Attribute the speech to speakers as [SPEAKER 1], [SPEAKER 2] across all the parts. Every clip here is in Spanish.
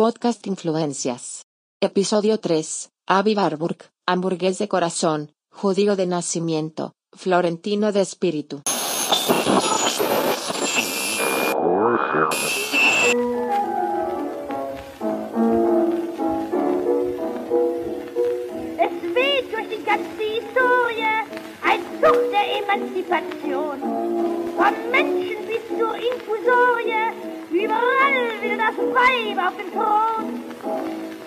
[SPEAKER 1] Podcast Influencias. Episodio 3. Avi Barburg, hamburgués de corazón, judío de nacimiento, florentino de espíritu.
[SPEAKER 2] Emanzipation. Vom Menschen Infusorie, überall will das Weib auf den Thron.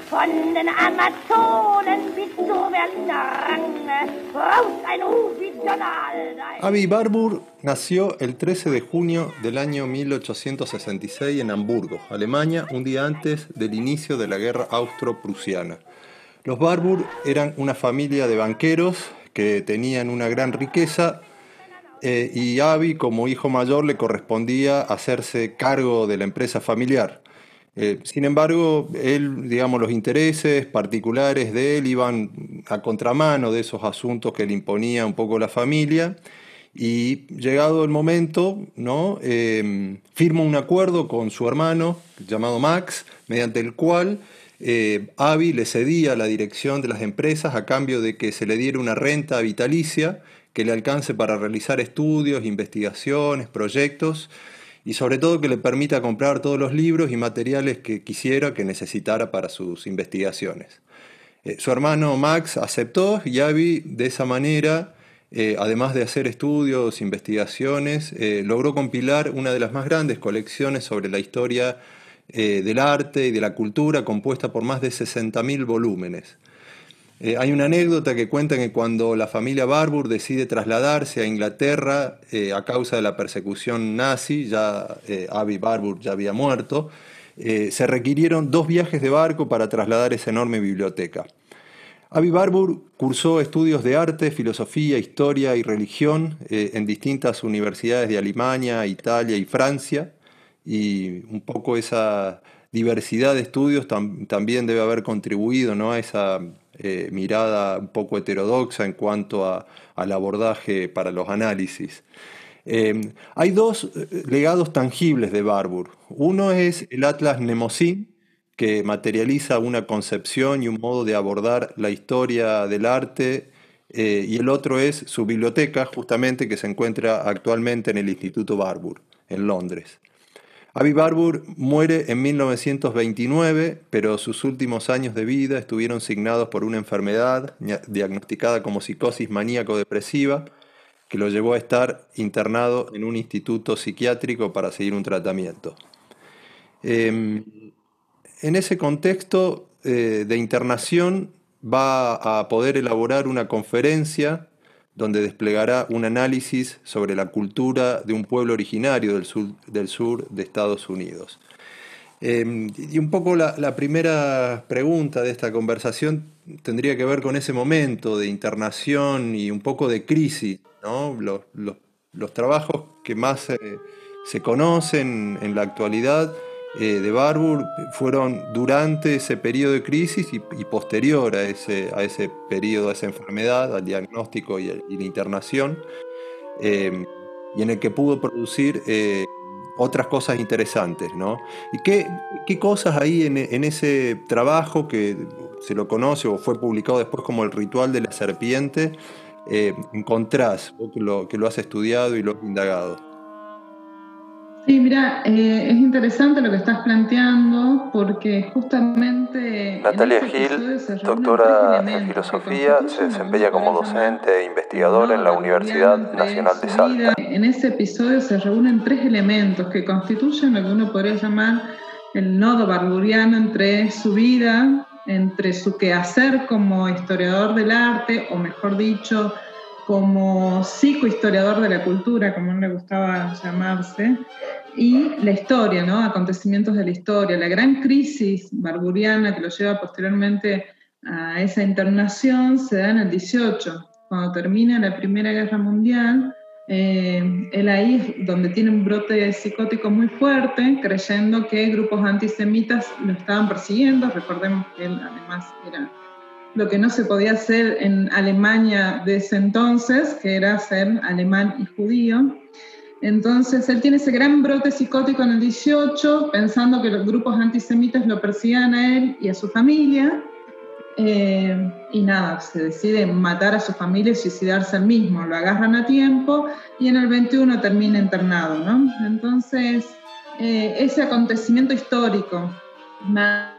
[SPEAKER 2] Von den Amazonen bis zur raus ein Ruf wie Donald.
[SPEAKER 3] Avi Barbour nació el 13 de junio del año 1866 en Hamburgo, Alemania, un día antes del inicio de la guerra austro-prusiana. Los Barbour eran una familia de banqueros que tenían una gran riqueza eh, y Avi, como hijo mayor, le correspondía hacerse cargo de la empresa familiar. Eh, sin embargo, él, digamos, los intereses particulares de él iban a contramano de esos asuntos que le imponía un poco la familia. Y llegado el momento, ¿no? Eh, firma un acuerdo con su hermano, llamado Max, mediante el cual eh, Avi le cedía la dirección de las empresas a cambio de que se le diera una renta vitalicia que le alcance para realizar estudios, investigaciones, proyectos y sobre todo que le permita comprar todos los libros y materiales que quisiera, que necesitara para sus investigaciones. Eh, su hermano Max aceptó y Avi de esa manera, eh, además de hacer estudios, investigaciones, eh, logró compilar una de las más grandes colecciones sobre la historia del arte y de la cultura, compuesta por más de 60.000 volúmenes. Eh, hay una anécdota que cuenta que cuando la familia Barbour decide trasladarse a Inglaterra eh, a causa de la persecución nazi, ya eh, Avi Barbour ya había muerto, se requirieron dos viajes de barco para trasladar esa enorme biblioteca. Avi Barbour cursó estudios de arte, filosofía, historia y religión en distintas universidades de Alemania, Italia y Francia, y un poco esa diversidad de estudios también debe haber contribuido ¿no? a esa eh, mirada un poco heterodoxa en cuanto a, al abordaje para los análisis. Eh, hay dos eh, legados tangibles de Barbour. Uno es el Atlas Nemosín, que materializa una concepción y un modo de abordar la historia del arte, y el otro es su biblioteca, justamente que se encuentra actualmente en el Instituto Barbour, en Londres. Avi Barbour muere en 1929, pero sus últimos años de vida estuvieron signados por una enfermedad diagnosticada como psicosis maníaco-depresiva que lo llevó a estar internado en un instituto psiquiátrico para seguir un tratamiento. Em, en ese contexto eh, de internación va a poder elaborar una conferencia donde desplegará un análisis sobre la cultura de un pueblo originario del sur, del sur de Estados Unidos. Em, y un poco la, primera pregunta de esta conversación tendría que ver con ese momento de internación y un poco de crisis, ¿no? los, los, trabajos que más se conocen en la actualidad eh, de Barbour fueron durante ese periodo de crisis y, posterior a ese, a ese periodo, a esa enfermedad, al diagnóstico y, la internación, em, y en el que pudo producir eh, otras cosas interesantes. ¿no? ¿Y qué, qué cosas hay en, en, ese trabajo que se lo conoce o fue publicado después como el ritual de la serpiente? Eh, encontrás, vos que lo, que lo has estudiado y lo has indagado.
[SPEAKER 4] Sí, mira, eh, es interesante lo que estás planteando porque justamente...
[SPEAKER 3] Natalia Gil, doctora en filosofía, se desempeña como docente e investigadora en la Universidad Nacional de Salta.
[SPEAKER 4] En ese episodio se reúnen tres elementos que constituyen lo que uno podría llamar el nodo barburiano entre su vida, entre su quehacer como historiador del arte, o mejor dicho, como psicohistoriador de la cultura, como le gustaba llamarse, y la historia, ¿no? acontecimientos de la historia, la gran crisis barburiana que lo lleva posteriormente a esa internación se da en el 18, cuando termina la Primera Guerra Mundial. Eh, él ahí es donde tiene un brote psicótico muy fuerte, creyendo que grupos antisemitas lo estaban persiguiendo. Recordemos que él además era lo que no se podía hacer en Alemania de ese entonces, que era ser alemán y judío. Entonces él tiene ese gran brote psicótico en el 18, pensando que los grupos antisemitas lo persigan a él y a su familia. Eh, y nada, se decide matar a su familia y suicidarse él mismo. Lo agarran a tiempo y en el 21 termina internado, ¿no? Entonces, eh, ese acontecimiento histórico, más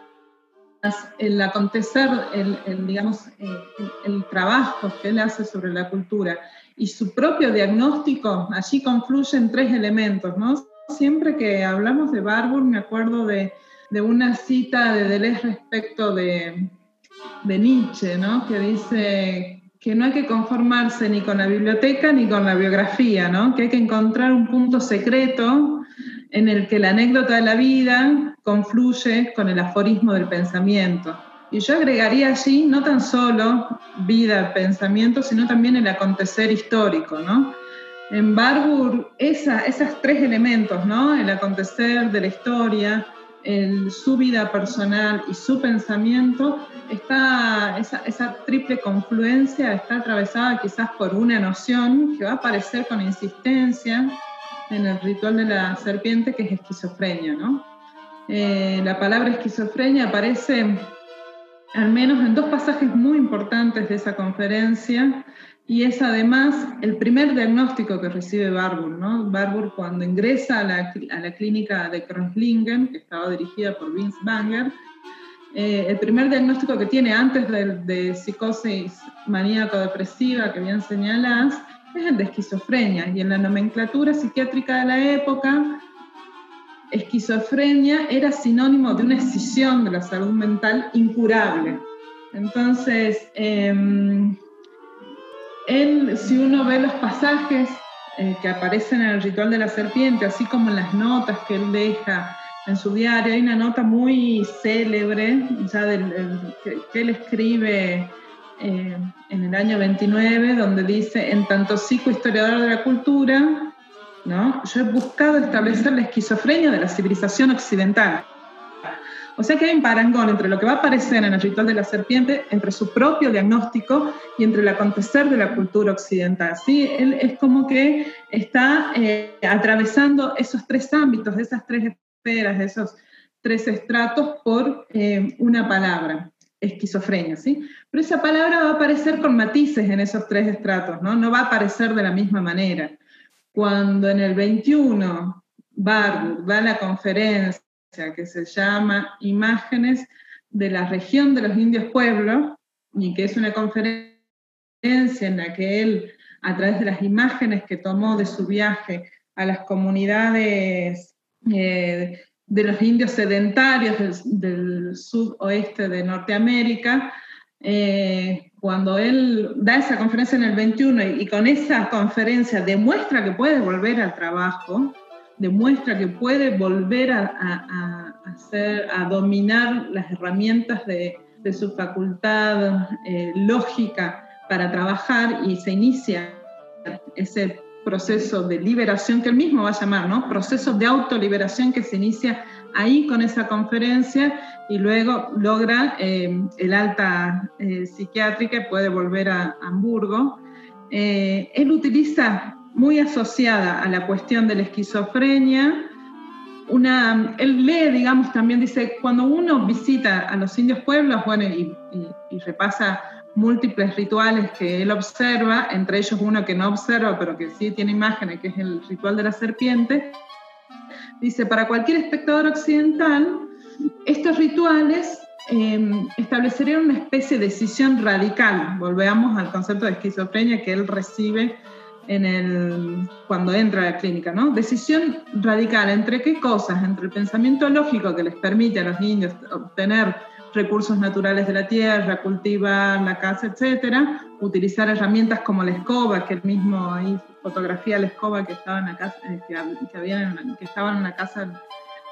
[SPEAKER 4] el acontecer, el, digamos, eh, el, trabajo que él hace sobre la cultura y su propio diagnóstico, allí confluyen tres elementos, ¿no? Siempre que hablamos de Barbour me acuerdo de, de una cita de Deleuze respecto de, de Nietzsche, ¿no? Que dice que no hay que conformarse ni con la biblioteca ni con la biografía, ¿no? Que hay que encontrar un punto secreto en el que la anécdota de la vida confluye con el aforismo del pensamiento. Y yo agregaría allí no tan solo vida, pensamiento, sino también el acontecer histórico, ¿no? En Barbour, esa, esos tres elementos, ¿no? El acontecer de la historia, el, su vida personal y su pensamiento, está, esa, esa triple confluencia está atravesada quizás por una noción que va a aparecer con insistencia en el ritual de la serpiente, que es esquizofrenia, ¿no? Eh, la palabra esquizofrenia aparece al menos en dos pasajes muy importantes de esa conferencia y es además el primer diagnóstico que recibe Barbour. ¿no? Barbour cuando ingresa a la, a la clínica de Kronslingen, que estaba dirigida por Vince Banger, eh, el primer diagnóstico que tiene antes de, de psicosis maníaco-depresiva que bien señalas es el de esquizofrenia. Y en la nomenclatura psiquiátrica de la época, esquizofrenia era sinónimo de una escisión de la salud mental incurable. Entonces, em, si uno ve los pasajes eh, que aparecen en el ritual de la serpiente, así como en las notas que él deja en su diario, hay una nota muy célebre, que, él escribe eh, en el año 29, donde dice, en tanto psicohistoriador de la cultura, ¿no? yo he buscado establecer la esquizofrenia de la civilización occidental. O sea que hay un parangón entre lo que va a aparecer en el ritual de la serpiente, entre su propio diagnóstico y entre el acontecer de la cultura occidental. ¿sí? Él es como que está eh, atravesando esos tres ámbitos, esas tres esferas, esos tres estratos por eh, una palabra esquizofrenia, ¿sí? Pero esa palabra va a aparecer con matices en esos tres estratos, ¿no? No va a aparecer de la misma manera. Cuando en el 21 Barbour va a la conferencia que se llama Imágenes de la región de los indios pueblos, y que es una conferencia en la que él, a través de las imágenes que tomó de su viaje a las comunidades eh, de los indios sedentarios del, sudoeste de Norteamérica, eh, cuando él da esa conferencia en el 21 y, con esa conferencia demuestra que puede volver al trabajo, demuestra que puede volver a, hacer, a dominar las herramientas de, su facultad eh, lógica para trabajar y se inicia ese proceso de liberación que él mismo va a llamar, ¿no? Proceso de autoliberación que se inicia ahí con esa conferencia y luego logra eh, el alta eh, psiquiátrica y puede volver a Hamburgo. Eh, él utiliza muy asociada a la cuestión de la esquizofrenia, una, él lee, digamos, también dice, cuando uno visita a los indios pueblos, bueno, y repasa múltiples rituales que él observa, entre ellos uno que no observa, pero que sí tiene imágenes, que es el ritual de la serpiente. Dice, para cualquier espectador occidental, estos rituales em, establecerían una especie de decisión radical. Volvemos al concepto de esquizofrenia que él recibe en el, cuando entra a la clínica, ¿no? Decisión radical entre qué cosas, entre el pensamiento lógico que les permite a los indios obtener recursos naturales de la tierra, cultivar la casa, etcétera, utilizar herramientas como la escoba, que el mismo ahí fotografía la escoba que estaba en la casa, eh, que, había que estaban en la casa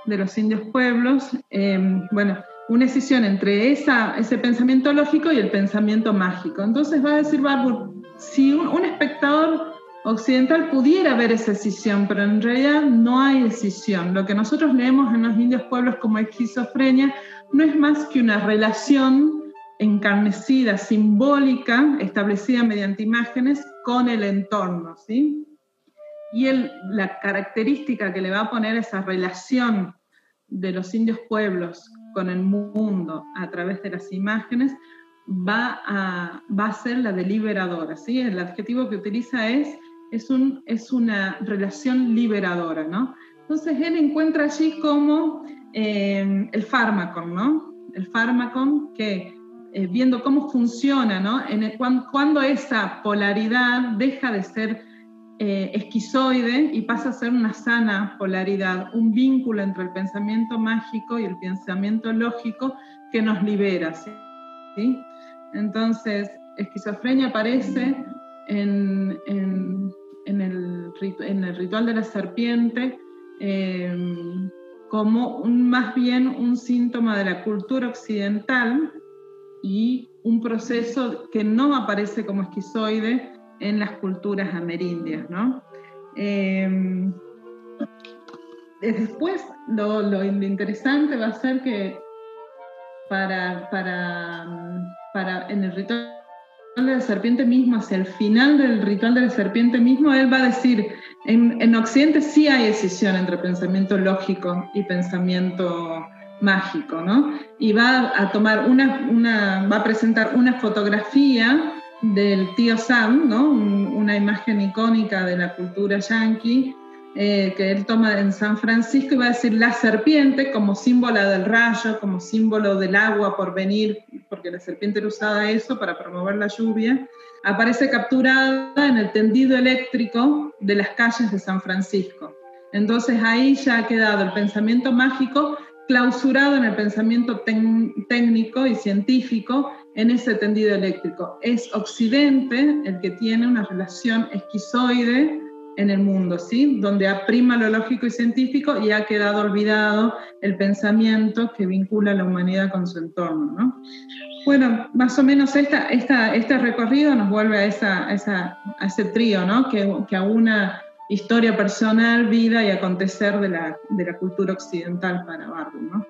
[SPEAKER 4] de los indios pueblos. Em, bueno, una decisión entre esa, ese pensamiento lógico y el pensamiento mágico. Entonces va a decir Barbour, si un, espectador occidental pudiera ver esa decisión, pero en realidad no hay decisión. Lo que nosotros leemos en los indios pueblos como esquizofrenia no es más que una relación encarnecida, simbólica, establecida mediante imágenes con el entorno, ¿sí? y la característica que le va a poner esa relación de los indios pueblos con el mundo a través de las imágenes va a, va a ser la deliberadora. ¿sí? El adjetivo que utiliza es, es, un, es una relación liberadora. ¿no? Entonces él encuentra allí como eh, el fármaco, ¿no? el fármaco que eh, viendo cómo funciona, ¿no? En cuando, esa polaridad deja de ser eh, esquizoide y pasa a ser una sana polaridad, un vínculo entre el pensamiento mágico y el pensamiento lógico que nos libera. ¿sí? Entonces, esquizofrenia aparece en, el, en el, ritual de la serpiente eh, como un, más bien un síntoma de la cultura occidental y un proceso que no aparece como esquizoide en las culturas amerindias. ¿no? Em, después, lo, lo, interesante va a ser que para, para, para en el ritual de la serpiente mismo, hacia el final del ritual de la serpiente mismo, él va a decir, en, en Occidente sí hay decisión entre pensamiento lógico y pensamiento mágico, ¿no? Y va a tomar una, una va a presentar una fotografía del tío Sam, ¿no? una imagen icónica de la cultura yankee, eh, que él toma en San Francisco va a decir la serpiente como símbolo del rayo, como símbolo del agua por venir, porque la serpiente era usada eso para promover la lluvia, aparece capturada en el tendido eléctrico de las calles de San Francisco. Entonces ahí ya ha quedado el pensamiento mágico clausurado en el pensamiento técnico y científico en ese tendido eléctrico. Es Occidente el que tiene una relación esquizoide en el mundo, ¿sí? Donde aprima lo lógico y científico y ha quedado olvidado el pensamiento que vincula a la humanidad con su entorno, ¿no? Bueno, más o menos esta, este recorrido nos vuelve a, esa, a, ese trío, ¿no? Que, que aúna historia personal, vida y acontecer de la, de la cultura occidental para Barbu, ¿no?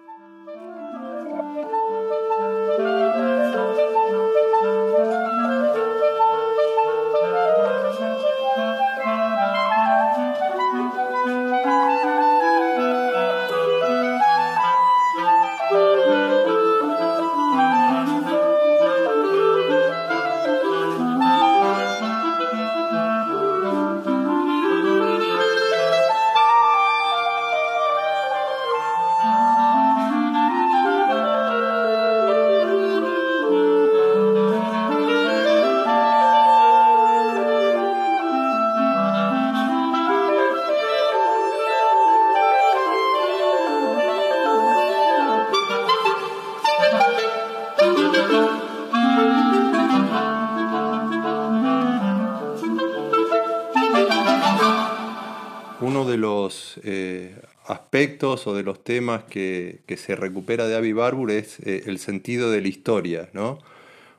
[SPEAKER 3] O de los temas que, se recupera de Avi Barbour es eh, el sentido de la historia, ¿no?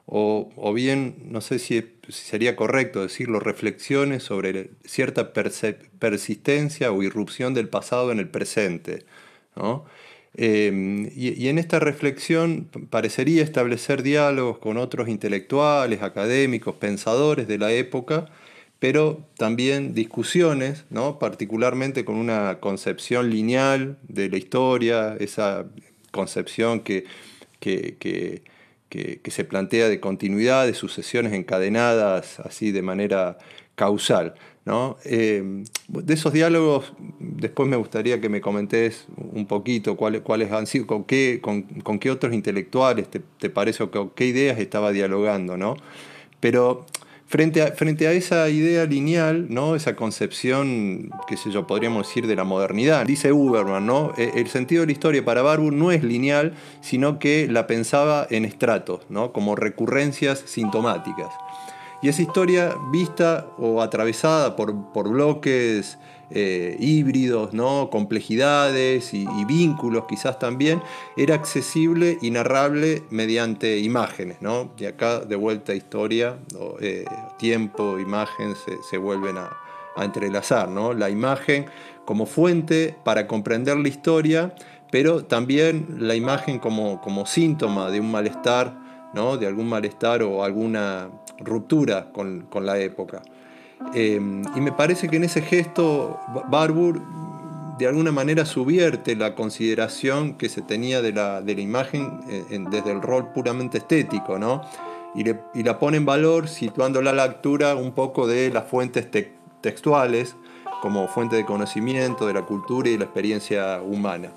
[SPEAKER 3] O, bien, no sé si, sería correcto decirlo, reflexiones sobre cierta persistencia o irrupción del pasado en el presente. Em, y, en esta reflexión parecería establecer diálogos con otros intelectuales, académicos, pensadores de la época, pero también discusiones, ¿no? particularmente con una concepción lineal de la historia, esa concepción que, que, se plantea de continuidad, de sucesiones encadenadas así de manera causal. ¿no? Eh, de esos diálogos, después me gustaría que me comentes un poquito cuáles, cuáles han sido, con qué, con, qué otros intelectuales te, te parece o con qué ideas estaba dialogando. ¿no? Pero Frente a, esa idea lineal, ¿no? esa concepción, qué sé yo, podríamos decir, de la modernidad, dice Uberman, ¿no? E, el sentido de la historia para Barbour no es lineal, sino que la pensaba en estratos, ¿no? como recurrencias sintomáticas. Y esa historia vista o atravesada por, por bloques eh, híbridos, ¿no? complejidades y, vínculos quizás también, era accesible y narrable mediante imágenes. ¿no? Y acá de vuelta historia, eh, tiempo, imagen se, vuelven a, entrelazar. ¿no? La imagen como fuente para comprender la historia, pero también la imagen como, como síntoma de un malestar, ¿no? de algún malestar o alguna ruptura con, con la época. Em, y me parece que en ese gesto Barbour de alguna manera subvierte la consideración que se tenía de la, de la imagen eh, desde el rol puramente estético, ¿no? Y, la pone en valor situándola a la lectura un poco de las fuentes textuales como fuente de conocimiento de la cultura y la experiencia humana.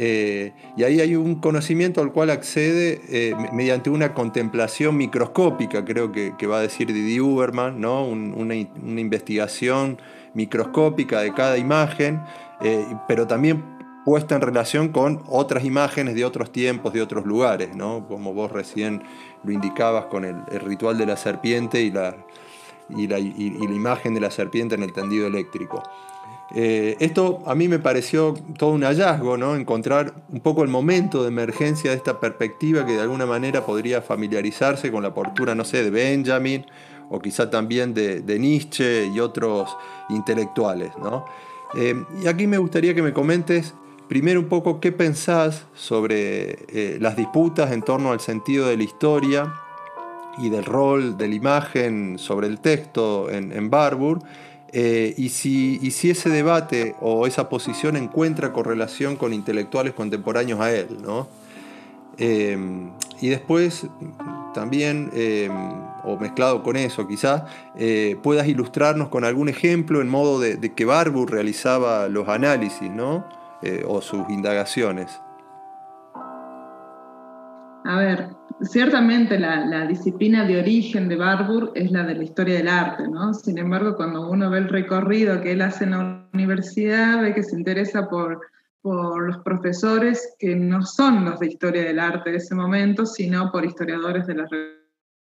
[SPEAKER 3] Eh, y ahí hay un conocimiento al cual accede eh, mediante una contemplación microscópica, creo que, va a decir Didi Uberman, ¿no? una, investigación microscópica de cada imagen, eh, pero también puesta en relación con otras imágenes de otros tiempos, de otros lugares, ¿no? como vos recién lo indicabas con el, ritual de la serpiente y la, y la, y la imagen de la serpiente en el tendido eléctrico. Eh, esto a mí me pareció todo un hallazgo, ¿no? encontrar un poco el momento de emergencia de esta perspectiva que de alguna manera podría familiarizarse con la postura, no sé, de Benjamin o quizá también de, Nietzsche y otros intelectuales. Eh, y aquí me gustaría que me comentes primero un poco qué pensás sobre eh, las disputas en torno al sentido de la historia y del rol de la imagen sobre el texto en Barbour eh, y, si, ese debate o esa posición encuentra correlación con intelectuales contemporáneos a él, ¿no? Em, y después también, em, o mezclado con eso quizás, eh, puedas ilustrarnos con algún ejemplo en modo de, que Barbour realizaba los análisis, ¿no? Eh, o sus indagaciones.
[SPEAKER 4] A ver, ciertamente la, disciplina de origen de Barbour es la de la historia del arte, ¿no? Sin embargo, cuando uno ve el recorrido que él hace en la universidad, ve que se interesa por, por los profesores que no son los de historia del arte de ese momento, sino por historiadores de la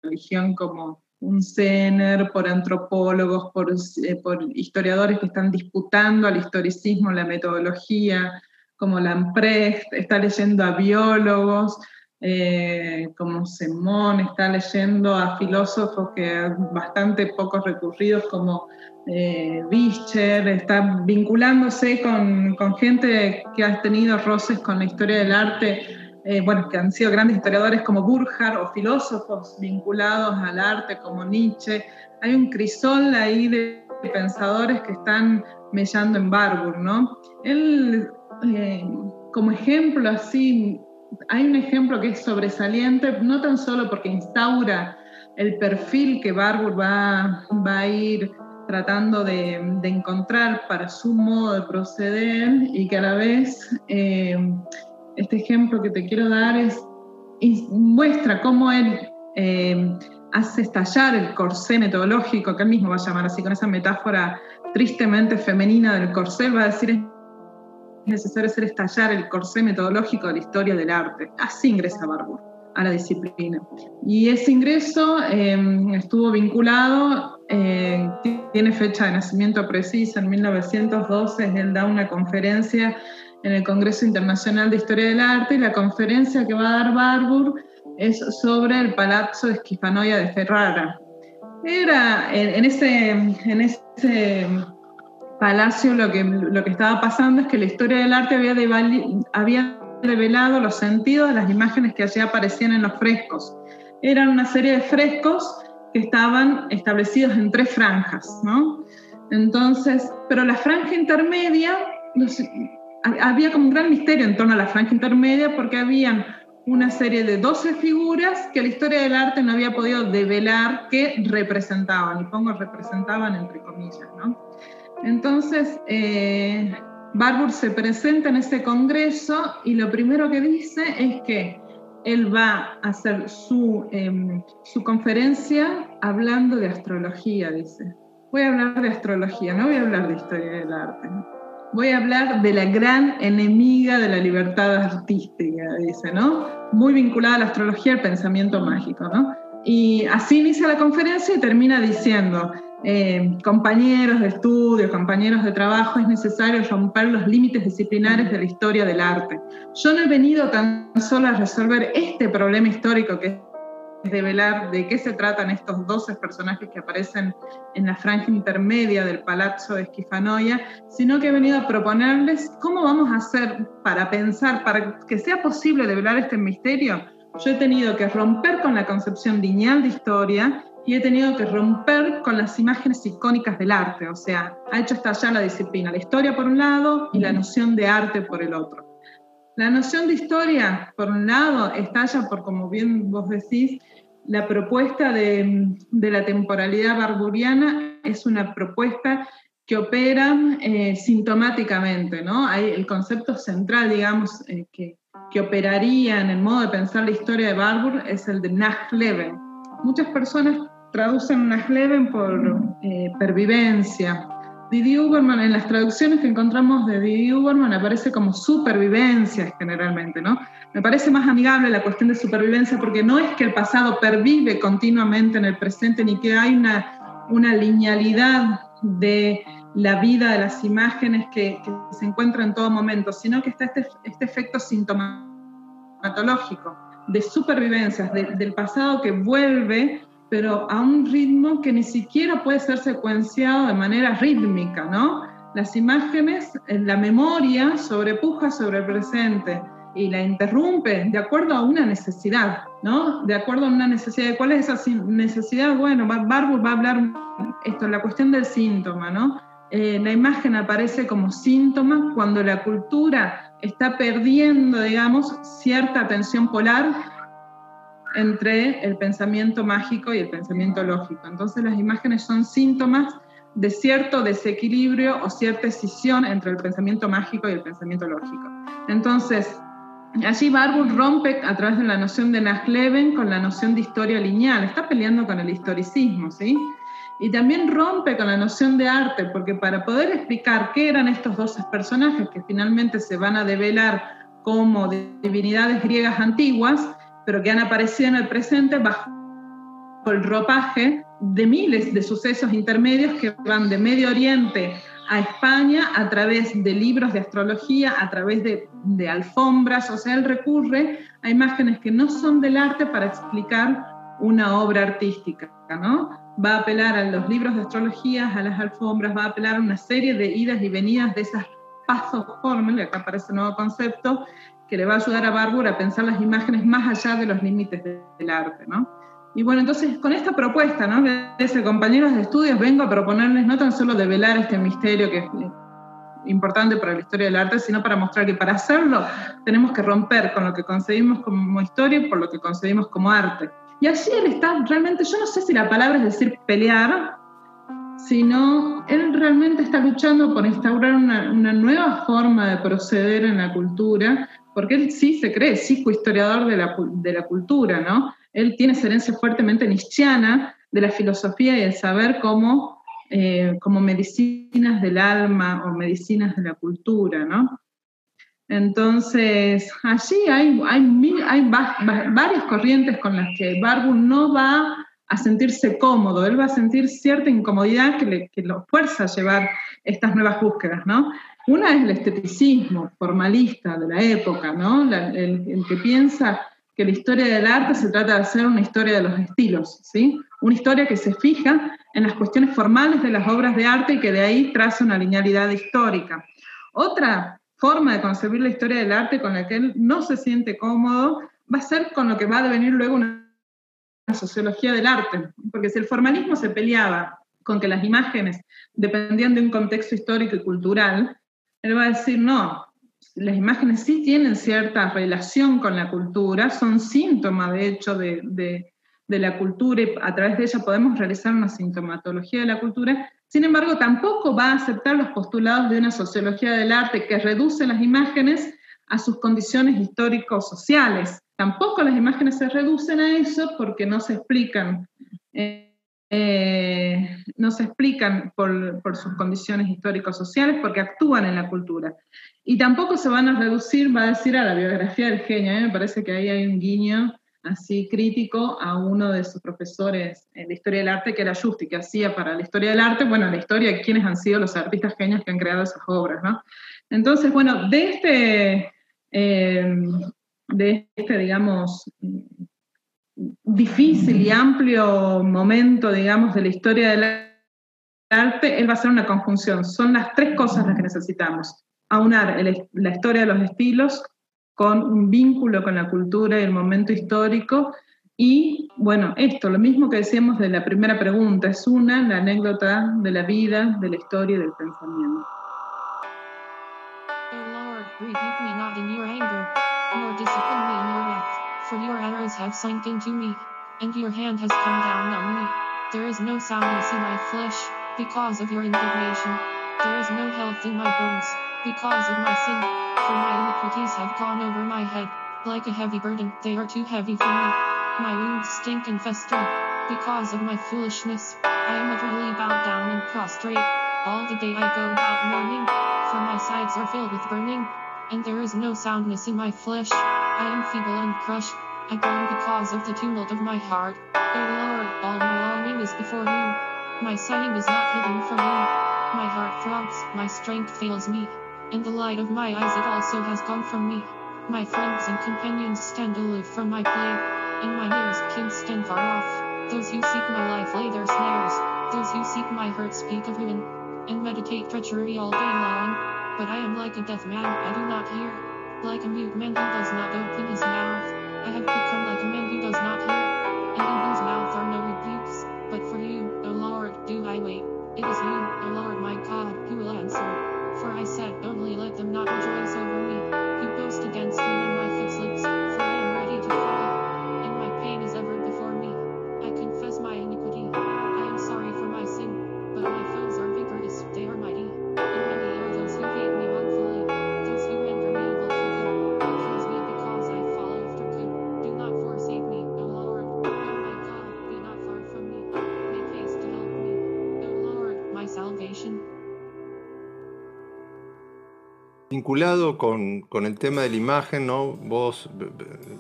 [SPEAKER 4] religión como un Zener, por antropólogos, por, eh, por historiadores que están disputando al historicismo la metodología, como Lamprecht, está leyendo a biólogos, eh, como Semón, está leyendo a filósofos que bastante pocos recurridos como eh, está vinculándose con, gente que ha tenido roces con la historia del arte, eh, bueno, que han sido grandes historiadores como Burjar o filósofos vinculados al arte como Nietzsche. Hay un crisol ahí de pensadores que están mellando en Barbour, ¿no? Él, eh, como ejemplo así hay un ejemplo que es sobresaliente, no tan solo porque instaura el perfil que Barbour va, va a ir tratando de, encontrar para su modo de proceder y que a la vez eh, este ejemplo que te quiero dar es, muestra cómo él eh, hace estallar el corsé metodológico, que él mismo va a llamar así, con esa metáfora tristemente femenina del corsé, va a decir necesario hacer estallar el corsé metodológico de la historia del arte. Así ingresa Barbour a la disciplina. Y ese ingreso em, estuvo vinculado, eh, tiene fecha de nacimiento precisa, en 1912 él da una conferencia en el Congreso Internacional de Historia del Arte y la conferencia que va a dar Barbour es sobre el Palazzo de Esquifanoia de Ferrara. Era en, ese, en ese Palacio lo que, lo que estaba pasando es que la historia del arte había, había revelado los sentidos de las imágenes que allí aparecían en los frescos. Eran una serie de frescos que estaban establecidos en tres franjas, ¿no? Entonces, pero la franja intermedia, había como un gran misterio en torno a la franja intermedia porque habían una serie de 12 figuras que la historia del arte no había podido develar que representaban, y pongo representaban entre comillas, ¿no? Entonces, eh, Barbour se presenta en ese congreso y lo primero que dice es que él va a hacer su, em, su conferencia hablando de astrología, dice. Voy a hablar de astrología, no voy a hablar de historia del arte. Voy a hablar de la gran enemiga de la libertad artística, dice, ¿no? Muy vinculada a la astrología, el pensamiento mágico, ¿no? Y así inicia la conferencia y termina diciendo, eh, compañeros de estudio, compañeros de trabajo, es necesario romper los límites disciplinares de la historia del arte. Yo no he venido tan solo a resolver este problema histórico que es develar de qué se tratan estos 12 personajes que aparecen en la franja intermedia del Palazzo de Esquifanoia, sino que he venido a proponerles cómo vamos a hacer para pensar, para que sea posible develar este misterio. Yo he tenido que romper con la concepción lineal de historia y he tenido que romper con las imágenes icónicas del arte, o sea, ha hecho estallar la disciplina, la historia por un lado y la noción de arte por el otro. La noción de historia, por un lado, estalla por, como bien vos decís, la propuesta de, la temporalidad barburiana es una propuesta que opera eh, sintomáticamente, ¿no? Hay el concepto central, digamos, eh, que, que operaría en el modo de pensar la historia de Barbour es el de Nachleben. Muchas personas traducen Nachleben por eh, pervivencia. Didi Uberman, en las traducciones que encontramos de Didi Uberman, aparece como supervivencia generalmente, ¿no? Me parece más amigable la cuestión de supervivencia porque no es que el pasado pervive continuamente en el presente ni que hay una, una linealidad de la vida de las imágenes que, se encuentra en todo momento, sino que está este, este efecto sintomatológico de supervivencias, del pasado que vuelve, pero a un ritmo que ni siquiera puede ser secuenciado de manera rítmica, ¿no? Las imágenes, la memoria sobrepuja sobre el presente y la interrumpe de acuerdo a una necesidad, ¿no? De acuerdo a una necesidad. ¿Cuál es esa necesidad? Bueno, Barbour va a hablar esto, la cuestión del síntoma, ¿no? Eh, la imagen aparece como síntoma cuando la cultura está perdiendo, digamos, cierta tensión polar entre el pensamiento mágico y el pensamiento lógico. Entonces las imágenes son síntomas de cierto desequilibrio o cierta escisión entre el pensamiento mágico y el pensamiento lógico. Entonces, allí Barbour rompe a través de la noción de Nachleben con la noción de historia lineal, está peleando con el historicismo, ¿sí? Y también rompe con la noción de arte, porque para poder explicar qué eran estos dos personajes que finalmente se van a develar como divinidades griegas antiguas, pero que han aparecido en el presente bajo el ropaje de miles de sucesos intermedios que van de Medio Oriente a España a través de libros de astrología, a través de, de, alfombras, o sea, él recurre a imágenes que no son del arte para explicar una obra artística, ¿no? Va a apelar a los libros de astrología, a las alfombras, va a apelar a una serie de idas y venidas de esas pasos y acá aparece un nuevo concepto, que le va a ayudar a Bárbara a pensar las imágenes más allá de los límites del arte, ¿no? Y bueno, entonces con esta propuesta, ¿no? Desde compañeros de estudios vengo a proponerles no tan solo develar este misterio que es importante para la historia del arte, sino para mostrar que para hacerlo tenemos que romper con lo que concebimos como historia y por lo que concebimos como arte. Y allí él está realmente, yo no sé si la palabra es decir pelear, sino él realmente está luchando por instaurar una, nueva forma de proceder en la cultura, porque él sí se cree psicohistoriador de la, de la cultura, ¿no? Él tiene esa herencia fuertemente nichiana de la filosofía y el saber como, eh, como medicinas del alma o medicinas de la cultura, ¿no? Entonces, allí hay, varias corrientes con las que Barbu no va a sentirse cómodo, él va a sentir cierta incomodidad que, lo fuerza a llevar estas nuevas búsquedas, ¿no? Una es el esteticismo formalista de la época, ¿no? el, que piensa que la historia del arte se trata de hacer una historia de los estilos, ¿sí? Una historia que se fija en las cuestiones formales de las obras de arte y que de ahí traza una linealidad histórica. Otra forma de concebir la historia del arte con la que él no se siente cómodo va a ser con lo que va a devenir luego una sociología del arte, porque si el formalismo se peleaba con que las imágenes dependían de un contexto histórico y cultural, él va a decir, no, las imágenes sí tienen cierta relación con la cultura, son síntomas de hecho de, de la cultura y a través de ella podemos realizar una sintomatología de la cultura, sin embargo, tampoco va a aceptar los postulados de una sociología del arte que reduce las imágenes a sus condiciones históricos-sociales. Tampoco las imágenes se reducen a eso porque no se explican, eh, eh, no se explican por, sus condiciones históricos-sociales porque actúan en la cultura. Y tampoco se van a reducir, va a decir, a la biografía del genio. Me parece que ahí hay un guiño así crítico a uno de sus profesores la historia del arte, que era Justi, que hacía para la historia del arte, bueno, la historia de quiénes han sido los artistas genios que han creado esas obras, ¿no? Entonces, bueno, de este, eh, de este digamos, difícil y amplio momento, digamos, de la historia del arte, él va a ser una conjunción. Son las tres cosas las que necesitamos. Aunar la historia de los estilos con un vínculo con la cultura y el momento histórico Y bueno, esto, lo mismo que decíamos de la primera pregunta, es una, la anécdota de la vida, de la historia y del pensamiento.
[SPEAKER 5] For your arrows have sunk into me, and your hand has come down on me. There is no soundness in my flesh, because of your indignation. There is no health in my bones, because of my sin, for my iniquities have gone over my head, like a heavy burden, they are too heavy for me. My wounds stink and fester, because of my foolishness. I am utterly bowed down and prostrate. All the day I go about mourning, for my sides are filled with burning, and there is no soundness in my flesh. I am feeble and crushed. I groan because of the tumult of my heart. O Lord, all my longing is before you. My sighing is not hidden from you. My heart throbs, my strength fails me, and the light of my eyes it also has gone from me. My friends and companions stand aloof from my plague, and my nearest kin stand far off. Those who seek my life lay their snares, those who seek my hurt speak of ruin, and meditate treachery all day long. But I am like a deaf man, I do not hear, like a mute man who does not open his mouth. I have become like a man who does not hear, and in whose mouth said, only let them not rejoice over
[SPEAKER 3] Vinculado con, con el tema de la imagen, ¿no? Vos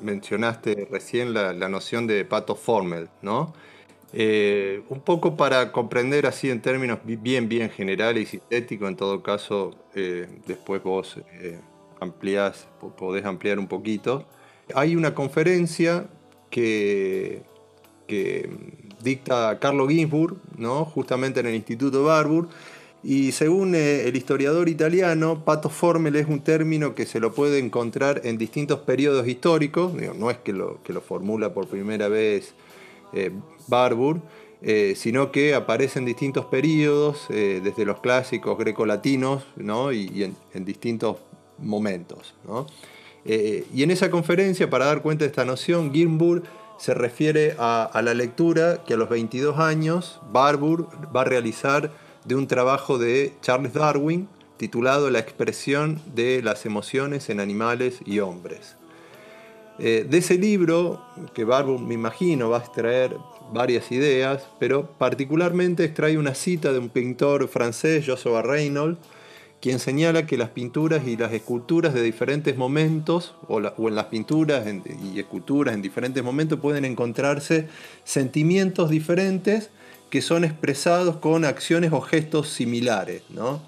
[SPEAKER 3] mencionaste recién la, la noción de pato formel, ¿no? Eh, un poco para comprender así en términos bi- bien, bien generales y sintéticos, en todo caso, eh, después vos eh, podés ampliar un poquito. Hay una conferencia que, que dicta Carlo Ginzburg, ¿no? justamente en el Instituto Barbour, y según eh, el historiador italiano, pato formel es un término que se lo puede encontrar en distintos periodos históricos, no es que lo, que lo formula por primera vez eh, Barbour, eh, sino que aparece en distintos periodos, eh, desde los clásicos grecolatinos ¿no? y, en, distintos momentos. ¿no? Y en esa conferencia, para dar cuenta de esta noción, Ginzburg se refiere a, a la lectura que a los 22 años Barbour va a realizar de un trabajo de Charles Darwin titulado La expresión de las emociones en animales y hombres. Eh, de ese libro, que Barbour me imagino va a extraer varias ideas, pero particularmente extrae una cita de un pintor francés, Joshua Reynolds, quien señala que las pinturas y las esculturas de diferentes momentos, o, en las pinturas en- y esculturas en diferentes momentos, pueden encontrarse sentimientos diferentes que son expresados con acciones o gestos similares. ¿no?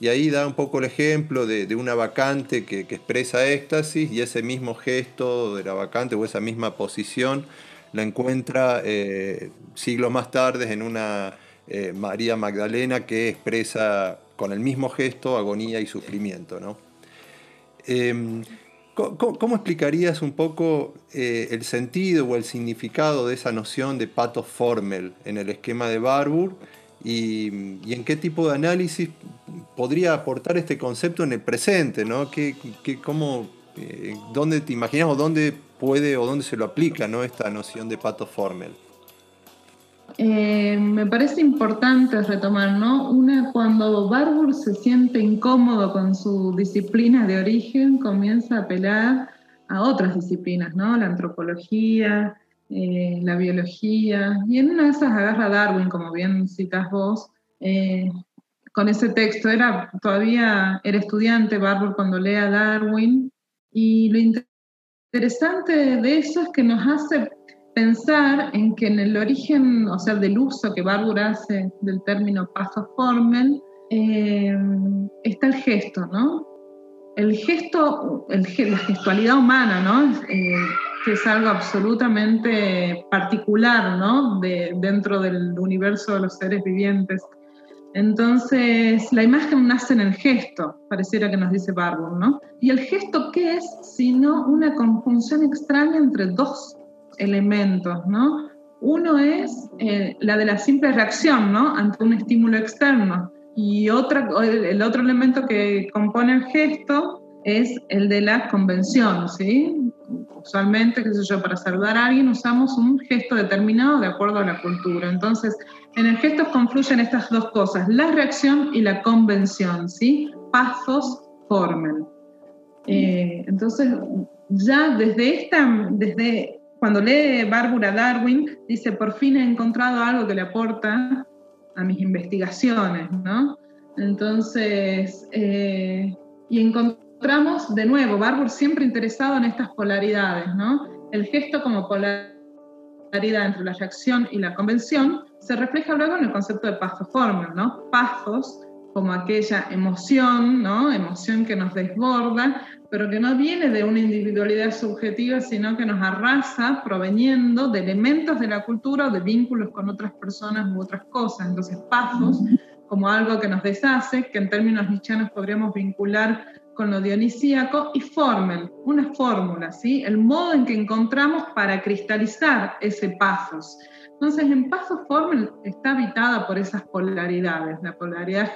[SPEAKER 3] Y ahí da un poco el ejemplo de, una vacante que, que expresa éxtasis y ese mismo gesto de la vacante o esa misma posición la encuentra eh, siglos más tarde en una eh, María Magdalena que expresa con el mismo gesto agonía y sufrimiento. ¿no? Em, ¿cómo, cómo- explicarías un poco eh, el sentido o el significado de esa noción de pathos formel en el esquema de Barbour y, y en qué tipo de análisis podría aportar este concepto en el presente? ¿no? ¿Qué, qué- cómo, eh, ¿Dónde te imaginas o dónde puede o dónde se lo aplica ¿no? esta noción de pathos formel?
[SPEAKER 4] Eh, me parece importante retomar, ¿no? Una, cuando Barbour se siente incómodo con su disciplina de origen, comienza a apelar a otras disciplinas, ¿no? La antropología, eh, la biología, y en una de esas agarra a Darwin, como bien citas vos, eh, con ese texto. Era, todavía era estudiante Barbour cuando lee a Darwin, y lo interesante de eso es que nos hace pensar en que en el origen, o sea, del uso que Barbour hace del término paso formel, eh, está el gesto, ¿no? El gesto, el la gestualidad humana, ¿no? Eh, que es algo absolutamente particular, ¿no? De, dentro del universo de los seres vivientes. Entonces, la imagen nace en el gesto, pareciera que nos dice Barbour, ¿no? ¿Y el gesto qué es? Sino una conjunción extraña entre dos elementos, ¿no? Uno es eh, la de la simple reacción, ¿no? Ante un estímulo externo. Y el otro elemento que compone el gesto es el de la convención, ¿sí? Usualmente, qué sé yo, para saludar a alguien usamos un gesto determinado de acuerdo a la cultura. Entonces, en el gesto confluyen estas dos cosas, la reacción y la convención, ¿sí? Pasos formen. Eh, entonces, ya desde esta, desde cuando lee Bárbara Darwin, dice, por fin he encontrado algo que le aporta a mis investigaciones, ¿no? Entonces, eh, y encontramos de nuevo, Barbour siempre interesado en estas polaridades, ¿no? El gesto como polaridad entre la reacción y la convención se refleja luego en el concepto de paso formal, ¿no? Pasos como aquella emoción, ¿no? Emoción que nos desborda, pero que no viene de una individualidad subjetiva, sino que nos arrasa proveniendo de elementos de la cultura o de vínculos con otras personas u otras cosas. Entonces, pasos como algo que nos deshace, que en términos nichianos podríamos vincular con lo dionisíaco, y formen una fórmula, ¿sí? El modo en que encontramos para cristalizar ese pasos. Entonces, en Pasos Formal está habitada por esas polaridades, la polaridad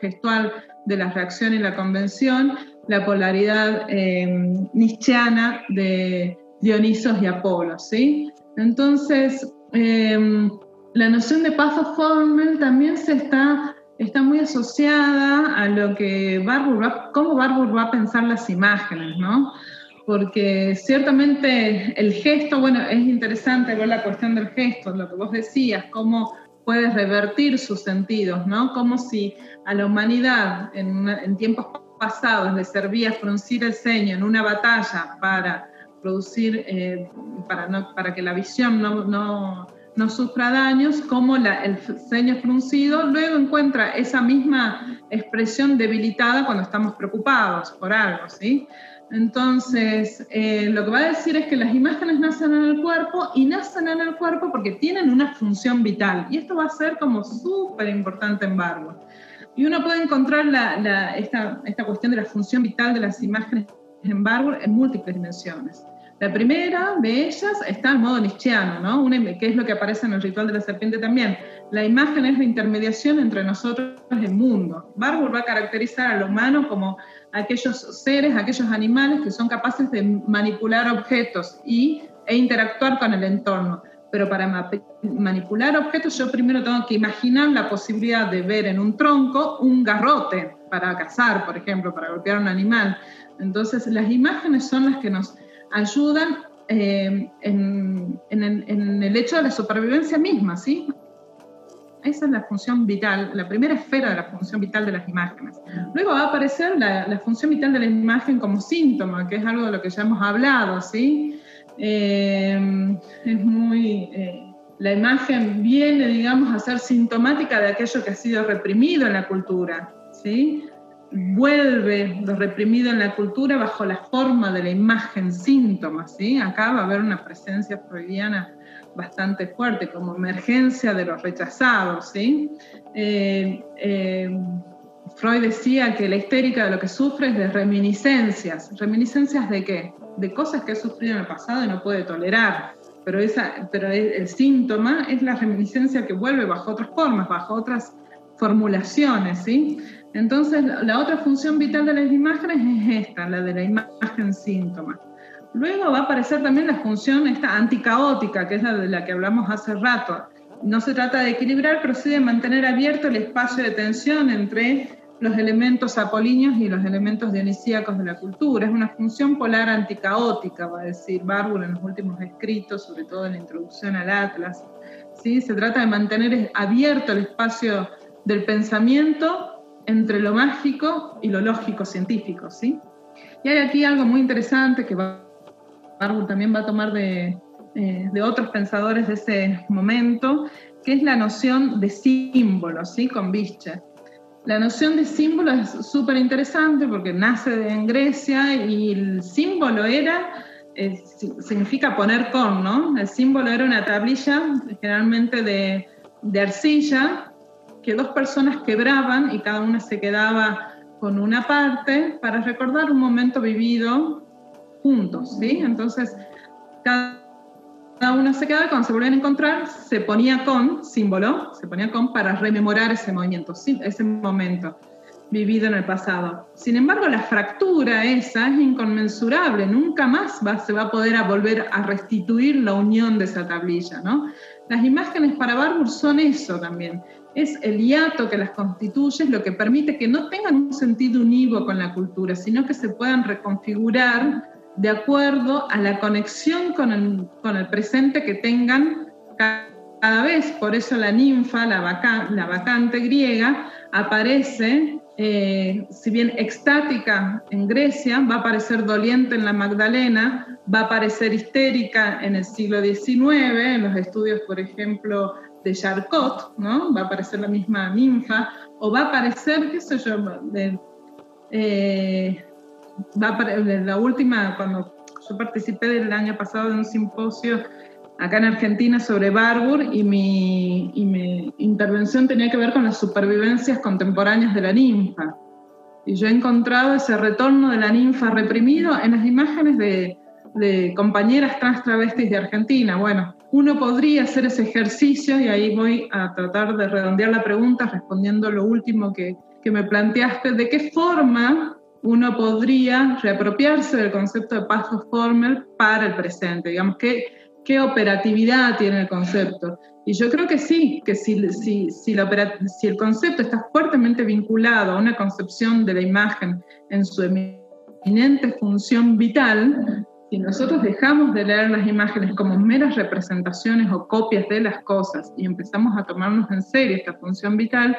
[SPEAKER 4] gestual de la reacción y la convención, la polaridad eh, de Dionisos y Apolo, ¿sí? Entonces, em, la noción de Pasos Formal también se está, está muy asociada a lo que Barbour cómo Barbour va a pensar las imágenes, ¿no? Porque ciertamente el gesto, bueno, es interesante ver la cuestión del gesto, lo que vos decías, cómo puedes revertir sus sentidos, ¿no? Como si a la humanidad en, tiempos pasados le servía fruncir el ceño en una batalla para producir, eh, para, para que la visión no, no, no sufra daños, como la, el ceño fruncido luego encuentra esa misma expresión debilitada cuando estamos preocupados por algo, ¿sí? Entonces, eh, lo que va a decir es que las imágenes nacen en el cuerpo y nacen en el cuerpo porque tienen una función vital. Y esto va a ser como súper importante en Barbour. Y uno puede encontrar esta, esta, cuestión de la función vital de las imágenes en Barbour en múltiples dimensiones. La primera de ellas está en modo nietzscheano, ¿no? que es lo que aparece en el ritual de la serpiente también. La imagen es la intermediación entre nosotros y el mundo. Barbour va a caracterizar al humano como aquellos seres, aquellos animales que son capaces de manipular objetos y, e interactuar con el entorno. Pero para manipular objetos yo primero tengo que imaginar la posibilidad de ver en un tronco un garrote para cazar, por ejemplo, para golpear a un animal. Entonces las imágenes son las que nos ayudan eh, en, en, el hecho de la supervivencia misma, ¿sí? Esa es la función vital, la primera esfera de la función vital de las imágenes. Luego va a aparecer la, función vital de la imagen como síntoma, que es algo de lo que ya hemos hablado, ¿sí? Eh, es muy... Eh, la imagen viene, digamos, a ser sintomática de aquello que ha sido reprimido en la cultura, ¿sí? Vuelve lo reprimido en la cultura bajo la forma de la imagen síntoma, ¿sí? Acá va a haber una presencia freudiana bastante fuerte, como emergencia de los rechazados. ¿sí? Eh, eh, Freud decía que la histérica de lo que sufre es de reminiscencias. ¿Reminiscencias de qué? De cosas que ha sufrido en el pasado y no puede tolerar. Pero, esa, pero el, síntoma es la reminiscencia que vuelve bajo otras formas, bajo otras formulaciones. ¿sí? Entonces, la otra función vital de las imágenes es esta, la de la imagen síntoma. Luego va a aparecer también la función esta anticaótica, que es la de la que hablamos hace rato. No se trata de equilibrar, pero sí de mantener abierto el espacio de tensión entre los elementos apolíneos y los elementos dionisíacos de la cultura. Es una función polar anticaótica, va a decir Barbour en los últimos escritos, sobre todo en la introducción al Atlas. ¿Sí? Se trata de mantener abierto el espacio del pensamiento entre lo mágico y lo lógico científico. ¿sí? Y hay aquí algo muy interesante que va Barbour también va a tomar eh, de, otros pensadores de ese momento, que es la noción de símbolo, ¿sí? con Bische. La noción de símbolo es súper interesante porque nace en Grecia y el símbolo era, eh, significa poner con, ¿no? El símbolo era una tablilla generalmente de, de arcilla que dos personas quebraban y cada una se quedaba con una parte para recordar un momento vivido juntos, ¿sí? Entonces, cada uno se quedaba, cuando se volvían a encontrar, se ponía con, símbolo, se ponía con para rememorar ese movimiento, ese momento vivido en el pasado. Sin embargo, la fractura esa es inconmensurable, nunca más va, se va a poder volver a restituir la unión de esa tablilla, ¿no? Las imágenes para Barbour son eso también, es el hiato que las constituye, es lo que permite que no tengan un sentido unívoco con la cultura, sino que se puedan reconfigurar de acuerdo a la conexión con el, presente que tengan cada vez. Por eso la ninfa, la, vacante griega, aparece, eh, si bien extática en Grecia, va a aparecer doliente en la Magdalena, va a aparecer histérica en el siglo XIX, en los estudios, por ejemplo, de Charcot, ¿no? Va a aparecer la misma ninfa, o va a aparecer, qué sé yo, eh, va a la última, cuando yo participé del año pasado de un simposio acá en Argentina sobre Barbour y mi, y mi intervención tenía que ver con las supervivencias contemporáneas de la ninfa. Y yo he encontrado ese retorno de la ninfa reprimido en las imágenes de, de compañeras trans travestis de Argentina. Bueno, uno podría hacer ese ejercicio y ahí voy a tratar de redondear la pregunta respondiendo lo último que, que me planteaste, de qué forma uno podría reapropiarse del concepto de paso formal para el presente, digamos, qué, qué operatividad tiene el concepto. Y yo creo que sí, que si, si, si, el concepto está fuertemente vinculado a una concepción de la imagen en su eminente función vital, si nosotros dejamos de leer las imágenes como meras representaciones o copias de las cosas y empezamos a tomarnos en serio esta función vital,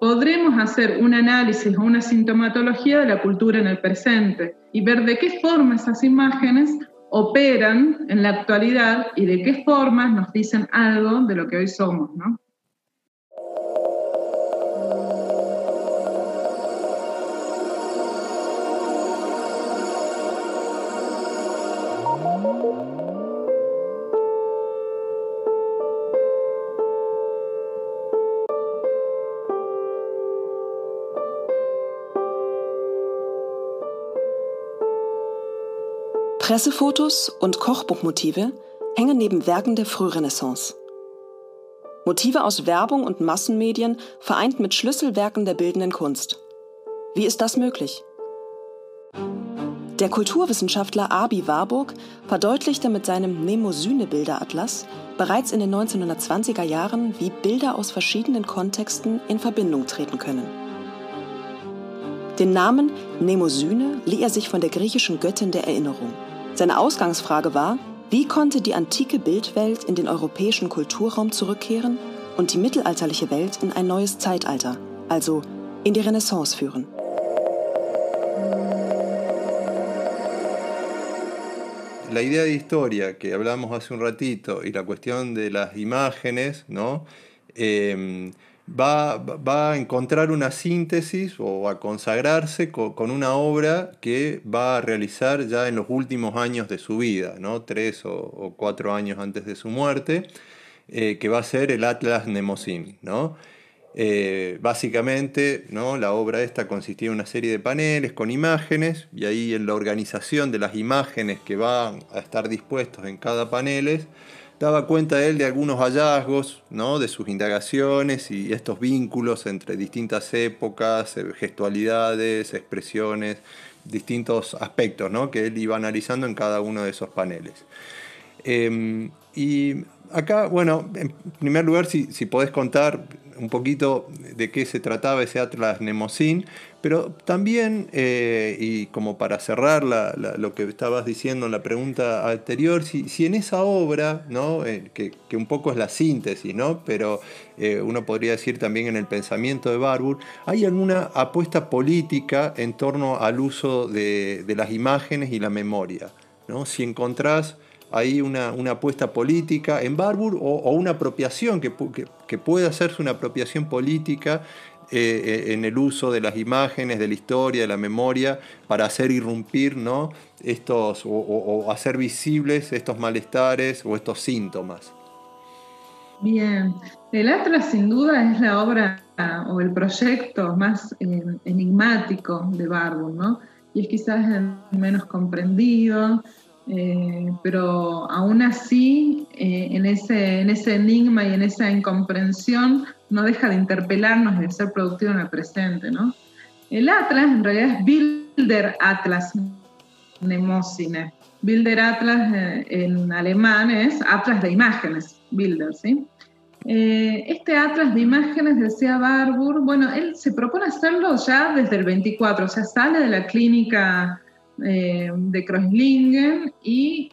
[SPEAKER 4] podremos hacer un análisis o una sintomatología de la cultura en el presente y ver de qué forma esas imágenes operan en la actualidad y de qué forma nos dicen algo de lo que hoy somos, ¿no?
[SPEAKER 6] Pressefotos und Kochbuchmotive hängen neben Werken der Frührenaissance. Motive aus Werbung und Massenmedien vereint mit Schlüsselwerken der bildenden Kunst. Wie ist das möglich? Der Kulturwissenschaftler Abi Warburg verdeutlichte mit seinem Mnemosyne-Bilderatlas bereits in den 1920er Jahren, wie Bilder aus verschiedenen Kontexten in Verbindung treten können. Den Namen Mnemosyne lieh er sich von der griechischen Göttin der Erinnerung. Seine Ausgangsfrage war, wie konnte die antike Bildwelt in den europäischen Kulturraum zurückkehren und die mittelalterliche Welt in ein neues Zeitalter, also in die Renaissance führen?
[SPEAKER 3] La idea de historia que hablamos hace un ratito y la cuestión de las imágenes, ¿no? Eh, va, va, a encontrar una síntesis o a consagrarse con, una obra que va a realizar ya en los últimos años de su vida, ¿no? tres o, cuatro años antes de su muerte, eh, que va a ser el Atlas Nemosín. ¿no? Eh, básicamente, ¿no? la obra esta consistía en una serie de paneles con imágenes y ahí en la organización de las imágenes que van a estar dispuestos en cada panel daba cuenta él de algunos hallazgos, ¿no? de sus indagaciones y estos vínculos entre distintas épocas, eh, gestualidades, expresiones, distintos aspectos ¿no? que él iba analizando en cada uno de esos paneles. Em, y acá, bueno, en primer lugar, si, si podés contar un poquito de qué se trataba ese Atlas Nemosín, pero también, eh, y como para cerrar lo que estabas diciendo en la pregunta anterior, si, si en esa obra, ¿no? Eh, que, un poco es la síntesis, ¿no? pero eh, uno podría decir también en el pensamiento de Barbour, hay alguna apuesta política en torno al uso de, las imágenes y la memoria. ¿no? Si encontrás ahí una, apuesta política en Barbour o, una apropiación que, que, que puede hacerse una apropiación política eh, eh, en el uso de las imágenes, de la historia, de la memoria, para hacer irrumpir ¿no? estos, o, hacer visibles estos malestares o estos síntomas.
[SPEAKER 4] Bien, el Atlas sin duda es la obra o el proyecto más eh, enigmático de Barbour, ¿no? Y es quizás el menos comprendido, pero aún así eh, en, ese, en ese enigma y en esa incomprensión no deja de interpelarnos y de ser productivo en el presente, ¿no? El Atlas en realidad es Bilder Atlas Mnemosine. Bilder Atlas eh, en alemán es Atlas de imágenes, Bilder, ¿sí? Eh, este atlas de imágenes, decía Barbour, bueno, él se propone hacerlo ya desde el 24, o sea, sale de la clínica eh, de Kreuzlingen y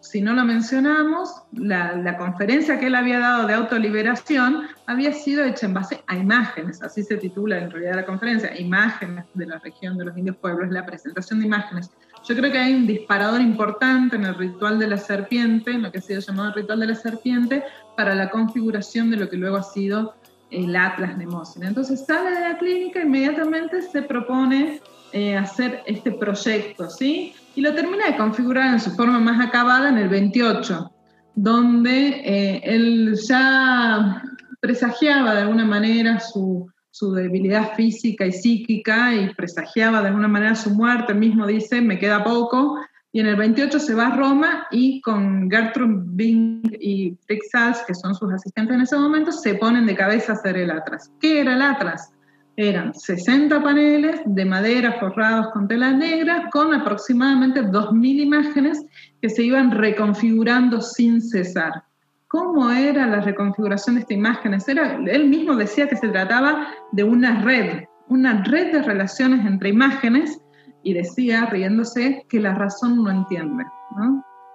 [SPEAKER 4] si no lo mencionamos, la, conferencia que él había dado de autoliberación había sido hecha en base a imágenes, así se titula en realidad la conferencia, imágenes de la región de los indios pueblos, la presentación de imágenes. Yo creo que hay un disparador importante en el ritual de la serpiente, en lo que ha sido llamado el ritual de la serpiente, para la configuración de lo que luego ha sido el Atlas Nemocine. Entonces sale de la clínica, inmediatamente se propone eh, hacer este proyecto, ¿sí? y lo termina de configurar en su forma más acabada en el 28, donde eh, él ya presagiaba de alguna manera su, su, debilidad física y psíquica y presagiaba de alguna manera su muerte, él mismo dice, me queda poco, y en el 28 se va a Roma y con Gertrude Bing y Rick que son sus asistentes en ese momento, se ponen de cabeza a hacer el Atlas. ¿Qué era el Atlas? Eran 60 paneles de madera forrados con telas negras con aproximadamente 2.000 imágenes que se iban reconfigurando sin cesar. ¿Cómo era la reconfiguración de estas imágenes? Era, él mismo decía que se trataba de una red, una red de relaciones entre imágenes y decía, riéndose, que la razón no entiende.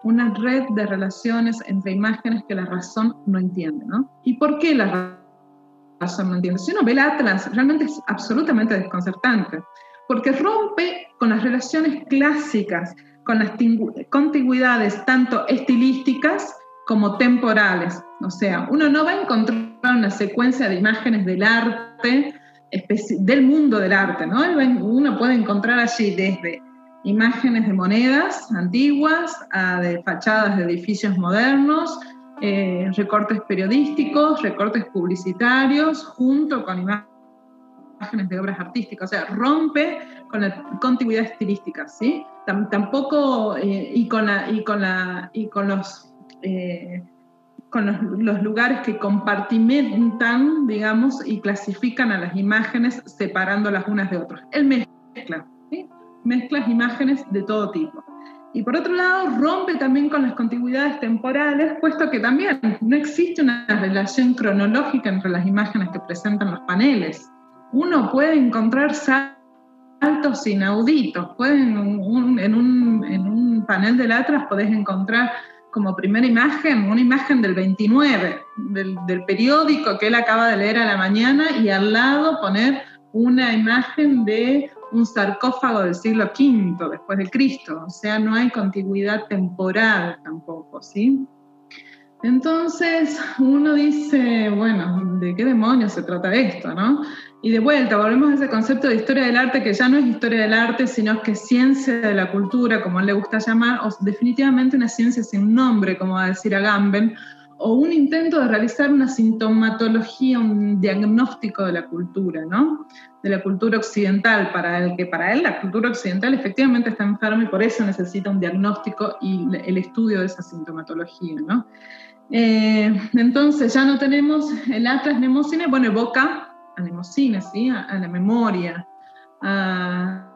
[SPEAKER 4] Una red de relaciones entre imágenes que la razón no entiende. ¿Y por qué la razón? No entiendo. Si uno ve el Atlas, realmente es absolutamente desconcertante, porque rompe con las relaciones clásicas, con las contigüidades tanto estilísticas como temporales. O sea, uno no va a encontrar una secuencia de imágenes del arte, del mundo del arte, ¿no? Uno puede encontrar allí desde imágenes de monedas antiguas a de fachadas de edificios modernos, eh, recortes periodísticos, recortes publicitarios, junto con imágenes de obras artísticas, o sea, rompe con la contiguidad estilística, ¿sí? tampoco, eh, y, con la, y, con la, y con los... Eh, con los, lugares que compartimentan, digamos, y clasifican a las imágenes separándolas unas de otras. Él mezcla, ¿sí? mezcla imágenes de todo tipo. Y por otro lado, rompe también con las contigüidades temporales, puesto que también no existe una relación cronológica entre las imágenes que presentan los paneles. Uno puede encontrar saltos inauditos. Pueden, en, un, panel del Atlas podés encontrar como primera imagen una imagen del 29, del, del periódico que él acaba de leer a la mañana, y al lado poner una imagen de un sarcófago del siglo V después de Cristo, o sea, no hay contigüidad temporal tampoco, ¿sí? Entonces uno dice, bueno, ¿de qué demonios se trata esto, no? Y de vuelta, volvemos a ese concepto de historia del arte que ya no es historia del arte, sino que es ciencia de la cultura, como él le gusta llamar, o definitivamente una ciencia sin nombre, como va a decir Agamben, o un intento de realizar una sintomatología, un diagnóstico de la cultura, ¿no? De la cultura occidental, para el que para él la cultura occidental efectivamente está enferma y por eso necesita un diagnóstico y el estudio de esa sintomatología, ¿no? Eh, entonces ya no tenemos el Atlas Nemocine, bueno, evoca a Nemocine, ¿sí? A, la memoria, a,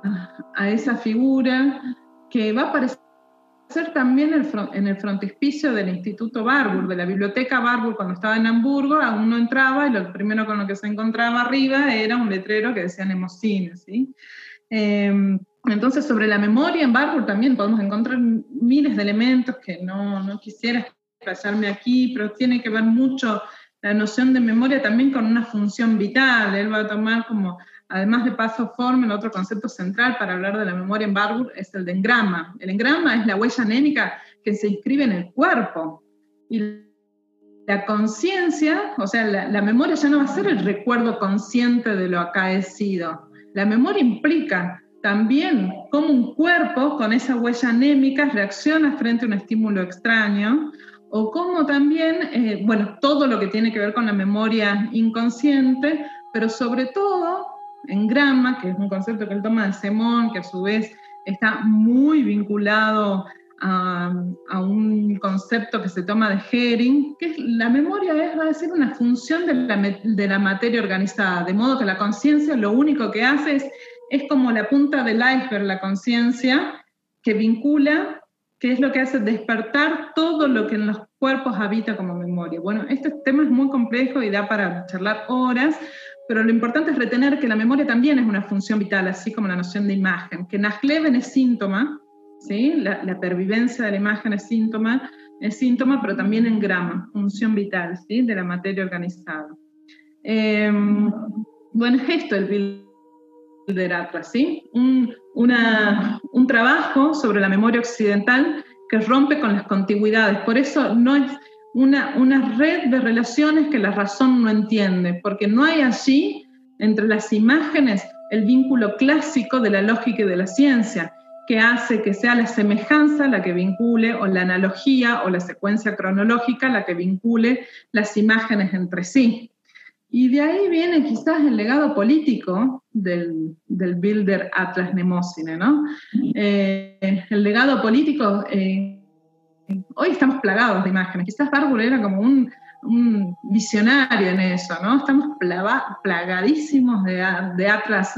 [SPEAKER 4] a esa figura que va a aparecer ser también en el frontispicio del Instituto Barbour, de la biblioteca Barbour, cuando estaba en Hamburgo, uno entraba y lo primero con lo que se encontraba arriba era un letrero que decía Nemocine, ¿sí? Em, entonces, sobre la memoria en Barbour también podemos encontrar miles de elementos que no, no quisiera explayarme aquí, pero tiene que ver mucho la noción de memoria también con una función vital. Él va a tomar como Además de paso forma, el otro concepto central para hablar de la memoria en Barbour es el de engrama. El engrama es la huella anémica que se inscribe en el cuerpo. Y la conciencia, o sea, la, memoria ya no va a ser el recuerdo consciente de lo acaecido. La memoria implica también cómo un cuerpo con esa huella anémica reacciona frente a un estímulo extraño, o cómo también, eh, bueno, todo lo que tiene que ver con la memoria inconsciente, pero sobre todo en grama, que es un concepto que él toma de Semón, que a su vez está muy vinculado a, un concepto que se toma de Hering, que la memoria es, va a decir, una función de la, de la materia organizada, de modo que la conciencia lo único que hace es, es como la punta del iceberg, la conciencia, que vincula, que es lo que hace despertar todo lo que en los cuerpos habita como memoria. Bueno, este tema es muy complejo y da para charlar horas, pero lo importante es retener que la memoria también es una función vital, así como la noción de imagen, que Nasleven es síntoma, ¿sí? La, pervivencia de la imagen es síntoma, es síntoma, pero también en grama, función vital ¿sí? de la materia organizada. Em, bueno, es esto el Bilder Atlas, ¿sí? Un, un trabajo sobre la memoria occidental que rompe con las contigüidades. Por eso no es una, una red de relaciones que la razón no entiende, porque no hay allí entre las imágenes el vínculo clásico de la lógica y de la ciencia que hace que sea la semejanza la que vincule, o la analogía o la secuencia cronológica la que vincule las imágenes entre sí. Y de ahí viene quizás el legado político del, del Builder Atlas Nemocine, ¿no? Eh, el legado político, eh, hoy estamos plagados de imágenes, quizás Barbour era como un, visionario en eso, ¿no? Estamos plagadísimos de, de atlas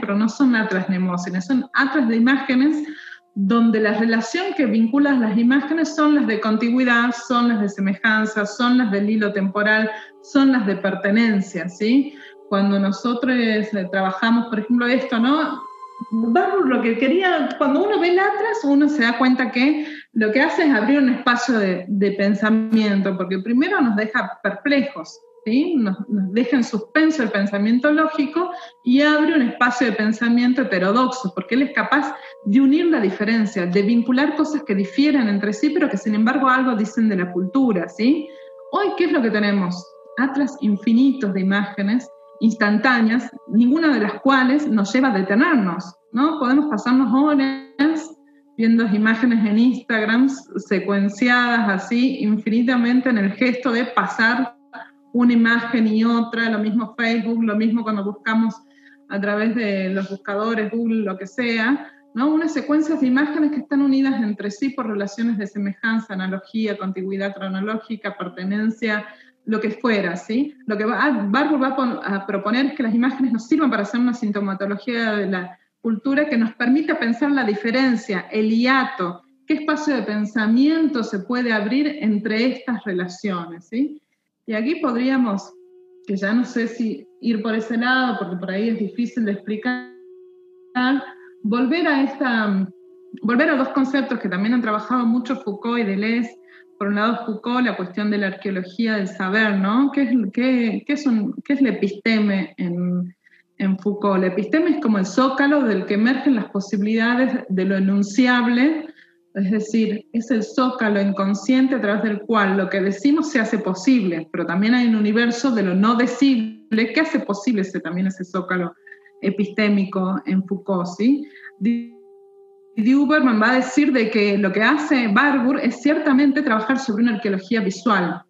[SPEAKER 4] pero no son atlas nemócines, son atlas de imágenes donde la relación que vincula las imágenes son las de contigüidad, son las de semejanza, son las del hilo temporal, son las de pertenencia, ¿sí? Cuando nosotros eh, trabajamos, por ejemplo, esto, ¿no? Vamos, lo que quería, cuando uno ve el atlas, uno se da cuenta que lo que hace es abrir un espacio de, pensamiento, porque primero nos deja perplejos, ¿sí? nos, deja en suspenso el pensamiento lógico y abre un espacio de pensamiento heterodoxo, porque él es capaz de unir la diferencia, de vincular cosas que difieren entre sí, pero que sin embargo algo dicen de la cultura. ¿sí? Hoy, ¿qué es lo que tenemos? Atlas infinitos de imágenes instantáneas, ninguna de las cuales nos lleva a detenernos, ¿no? Podemos pasarnos horas viendo imágenes en Instagram secuenciadas así infinitamente en el gesto de pasar una imagen y otra, lo mismo Facebook, lo mismo cuando buscamos a través de los buscadores, Google, lo que sea, ¿no? Unas secuencias de imágenes que están unidas entre sí por relaciones de semejanza, analogía, contigüidad cronológica, pertenencia, lo que fuera, ¿sí? Lo que va, Barbour va a proponer es que las imágenes nos sirvan para hacer una sintomatología de la cultura que nos permita pensar la diferencia, el hiato, qué espacio de pensamiento se puede abrir entre estas relaciones. ¿sí? Y aquí podríamos, que ya no sé si ir por ese lado, porque por ahí es difícil de explicar, volver a esta, volver a dos conceptos que también han trabajado mucho Foucault y Deleuze. Por un lado, Foucault, la cuestión de la arqueología del saber, ¿no? ¿Qué es, qué, qué es, un, qué es la episteme en, en Foucault. La episteme es como el zócalo del que emergen las posibilidades de lo enunciable, es decir, es el zócalo inconsciente a través del cual lo que decimos se hace posible, pero también hay un universo de lo no decible que hace posible ese, también ese zócalo epistémico en Foucault. ¿sí? Huberman va a decir de que lo que hace Barbour es ciertamente trabajar sobre una arqueología visual.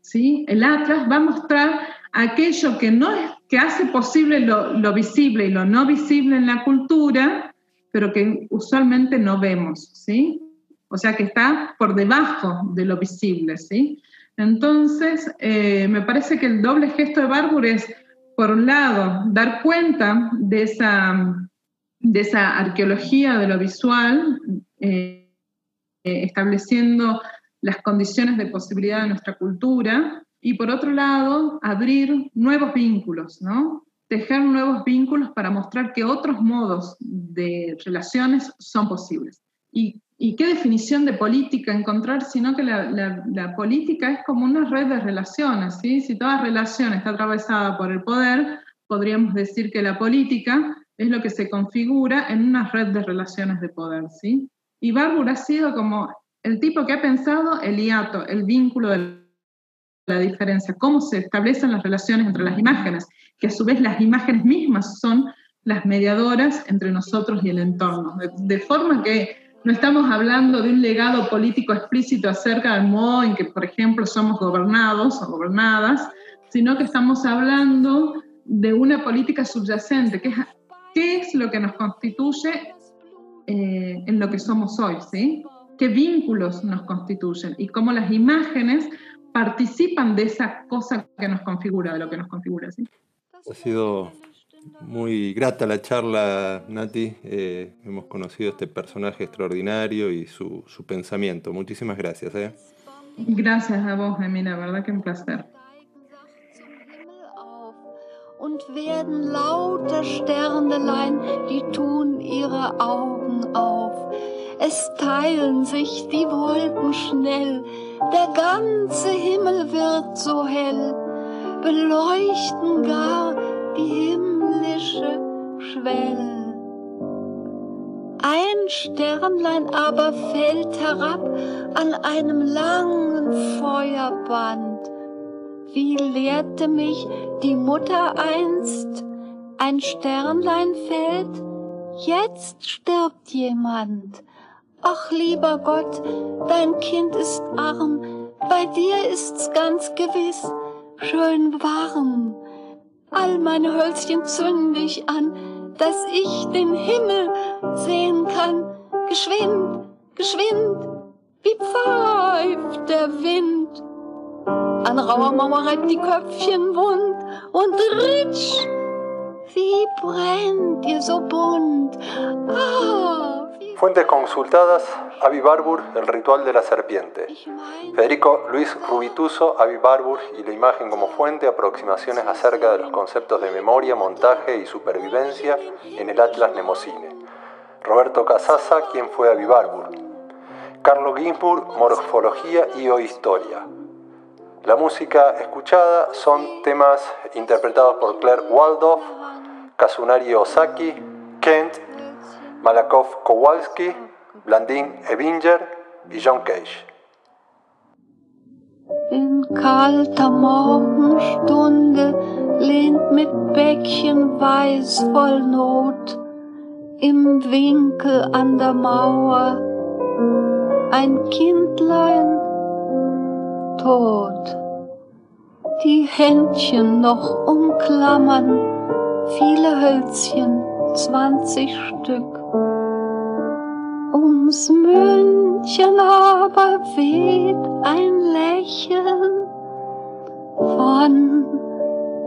[SPEAKER 4] ¿sí? El Atlas va a mostrar aquello que, no es, que hace posible lo, visible y lo no visible en la cultura, pero que usualmente no vemos, ¿sí? O sea, que está por debajo de lo visible, ¿sí? Entonces, eh, me parece que el doble gesto de Barbour es, por un lado, dar cuenta de esa, de esa arqueología de lo visual, eh, eh, estableciendo las condiciones de posibilidad de nuestra cultura, y por otro lado, abrir nuevos vínculos, ¿no? Tejer nuevos vínculos para mostrar que otros modos de relaciones son posibles. Y, y qué definición de política encontrar, sino que la, política es como una red de relaciones, ¿sí? Si toda relación está atravesada por el poder, podríamos decir que la política es lo que se configura en una red de relaciones de poder, ¿sí? Y Barbour ha sido como el tipo que ha pensado el hiato, el vínculo del la diferencia, cómo se establecen las relaciones entre las imágenes, que a su vez las imágenes mismas son las mediadoras entre nosotros y el entorno. De, forma que no estamos hablando de un legado político explícito acerca del modo en que, por ejemplo, somos gobernados o gobernadas, sino que estamos hablando de una política subyacente, que es qué es lo que nos constituye eh, en lo que somos hoy, ¿sí? qué vínculos nos constituyen y cómo las imágenes participan de esa cosa que nos configura, de lo que nos configura. ¿sí?
[SPEAKER 3] Ha sido muy grata la charla, Nati. Eh, hemos conocido este personaje extraordinario y su, su pensamiento. Muchísimas gracias. ¿eh?
[SPEAKER 4] Gracias a vos, Emina, verdad que un placer.
[SPEAKER 7] Und werden lauter Sternelein, die tun ihre Augen auf. Es teilen sich die Wolken schnell, der ganze Himmel wird so hell, beleuchten gar die himmlische Schwell. Ein Sternlein aber fällt herab an einem langen Feuerband. Wie lehrte mich die Mutter einst, ein Sternlein fällt, jetzt stirbt jemand. Ach lieber Gott, dein Kind ist arm, bei dir ist's ganz gewiss schön warm. All meine Hölzchen zünd ich an, dass ich den Himmel sehen kann. Geschwind, geschwind, wie pfeift der Wind. An rauer Mauer reibt die Köpfchen wund und ritsch, wie brennt ihr so bunt. Ah,
[SPEAKER 3] Fuentes consultadas, Avi Barbour, El ritual de la serpiente. Federico Luis Rubituso, Avi Barbour y la imagen como fuente, aproximaciones acerca de los conceptos de memoria, montaje y supervivencia en el Atlas Nemocine. Roberto Casasa, quien fue Avi Barbour. Carlo Ginsburg, Morfología y o Historia. La música escuchada son temas interpretados por Claire Waldorf, Kazunari Osaki, Kent Malakoff Kowalski, Blandin Ebinger y John Cage.
[SPEAKER 7] In kalter Morgenstunde lehnt mit Bäckchen weiß voll Not im Winkel an der Mauer ein Kindlein tot. Die Händchen noch umklammern viele Hölzchen, zwanzig Stück. Ums München aber weht ein Lächeln von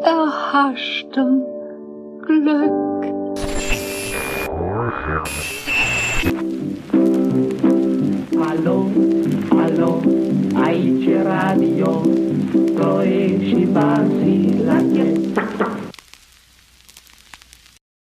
[SPEAKER 7] erhaschtem Glück.
[SPEAKER 8] Allo, allo, aici radio, și basii